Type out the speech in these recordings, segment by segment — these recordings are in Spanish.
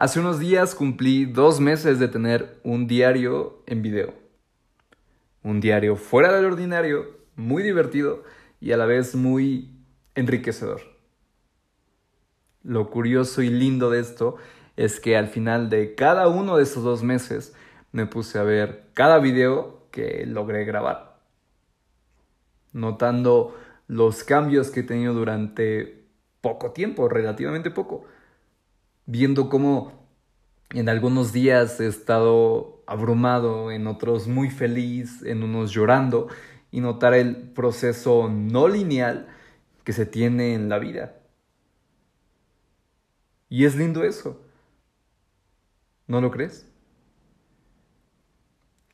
Hace unos días cumplí dos meses de tener un diario en video. Un diario fuera del ordinario, muy divertido y a la vez muy enriquecedor. Lo curioso y lindo de esto es que al final de cada uno de esos dos meses me puse a ver cada video que logré grabar. Notando los cambios que he tenido durante poco tiempo, relativamente poco viendo cómo en algunos días he estado abrumado, en otros muy feliz, en unos llorando, y notar el proceso no lineal que se tiene en la vida. Y es lindo eso. ¿No lo crees?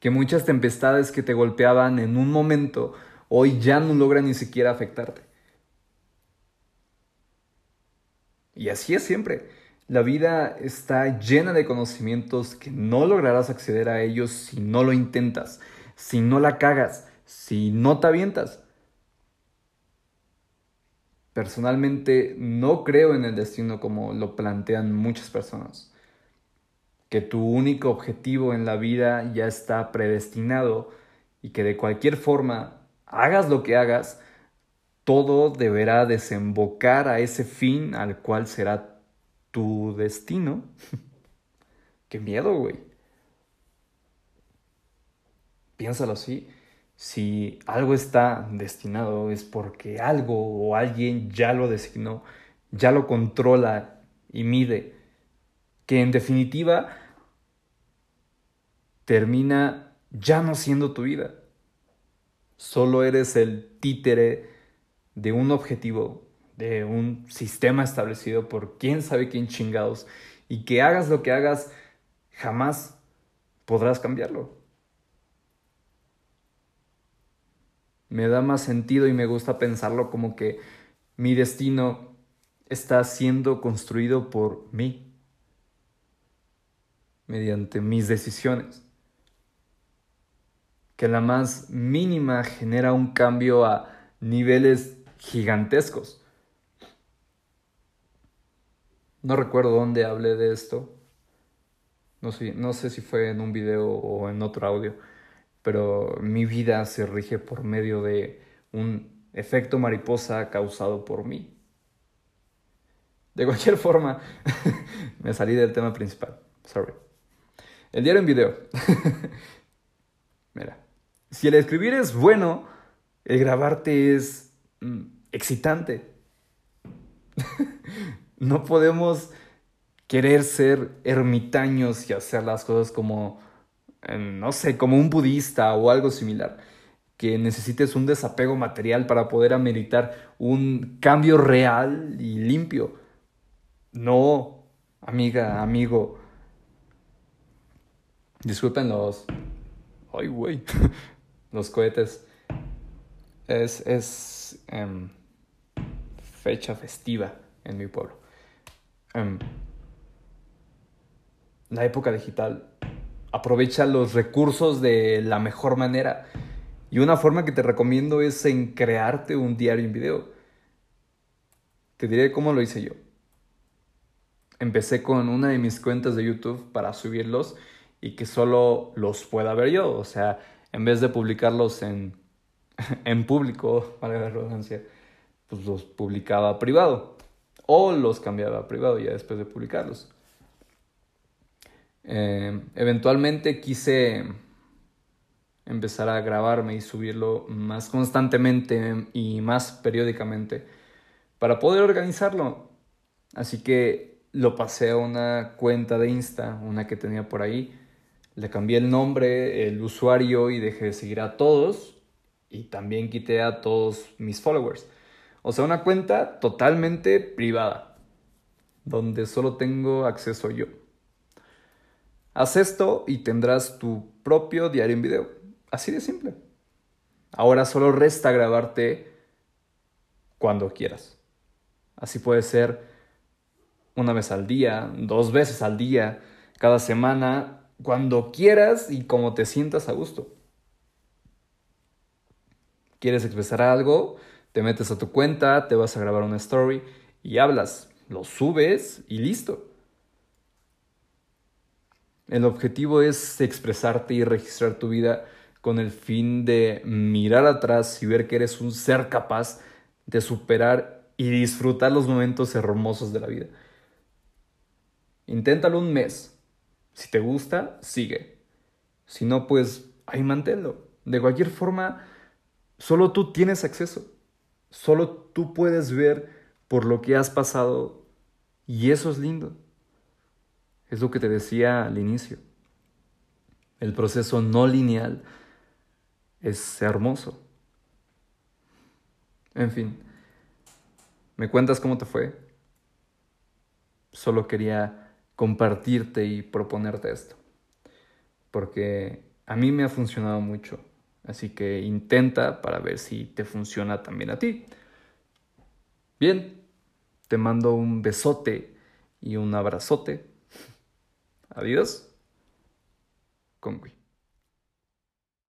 Que muchas tempestades que te golpeaban en un momento hoy ya no logran ni siquiera afectarte. Y así es siempre. La vida está llena de conocimientos que no lograrás acceder a ellos si no lo intentas, si no la cagas, si no te avientas. Personalmente no creo en el destino como lo plantean muchas personas, que tu único objetivo en la vida ya está predestinado y que de cualquier forma, hagas lo que hagas, todo deberá desembocar a ese fin al cual será tu destino. Qué miedo, güey. Piénsalo así. Si algo está destinado es porque algo o alguien ya lo designó, ya lo controla y mide. Que en definitiva termina ya no siendo tu vida. Solo eres el títere de un objetivo de un sistema establecido por quién sabe quién chingados y que hagas lo que hagas, jamás podrás cambiarlo. Me da más sentido y me gusta pensarlo como que mi destino está siendo construido por mí, mediante mis decisiones. Que la más mínima genera un cambio a niveles gigantescos. No recuerdo dónde hablé de esto. No sé, no sé si fue en un video o en otro audio. Pero mi vida se rige por medio de un efecto mariposa causado por mí. De cualquier forma, me salí del tema principal. Sorry. El diario en video. Mira, si el escribir es bueno, el grabarte es mm, excitante. No podemos querer ser ermitaños y hacer las cosas como, no sé, como un budista o algo similar. Que necesites un desapego material para poder ameritar un cambio real y limpio. No, amiga, amigo. Disculpen los... Ay, güey. los cohetes. Es, es em, fecha festiva en mi pueblo. Em, la época digital aprovecha los recursos de la mejor manera. Y una forma que te recomiendo es en crearte un diario en video. Te diré cómo lo hice yo. Empecé con una de mis cuentas de YouTube para subirlos y que solo los pueda ver yo. O sea, en vez de publicarlos en, en público, pues los publicaba privado o los cambiaba a privado ya después de publicarlos. Eh, eventualmente quise empezar a grabarme y subirlo más constantemente y más periódicamente para poder organizarlo. Así que lo pasé a una cuenta de Insta, una que tenía por ahí. Le cambié el nombre, el usuario y dejé de seguir a todos. Y también quité a todos mis followers. O sea, una cuenta totalmente privada, donde solo tengo acceso yo. Haz esto y tendrás tu propio diario en video. Así de simple. Ahora solo resta grabarte cuando quieras. Así puede ser una vez al día, dos veces al día, cada semana, cuando quieras y como te sientas a gusto. ¿Quieres expresar algo? Te metes a tu cuenta, te vas a grabar una story y hablas, lo subes y listo. El objetivo es expresarte y registrar tu vida con el fin de mirar atrás y ver que eres un ser capaz de superar y disfrutar los momentos hermosos de la vida. Inténtalo un mes. Si te gusta, sigue. Si no, pues ahí manténlo. De cualquier forma, solo tú tienes acceso. Solo tú puedes ver por lo que has pasado y eso es lindo. Es lo que te decía al inicio. El proceso no lineal es hermoso. En fin, ¿me cuentas cómo te fue? Solo quería compartirte y proponerte esto. Porque a mí me ha funcionado mucho. Así que intenta para ver si te funciona también a ti. Bien, te mando un besote y un abrazote. Adiós. Congui.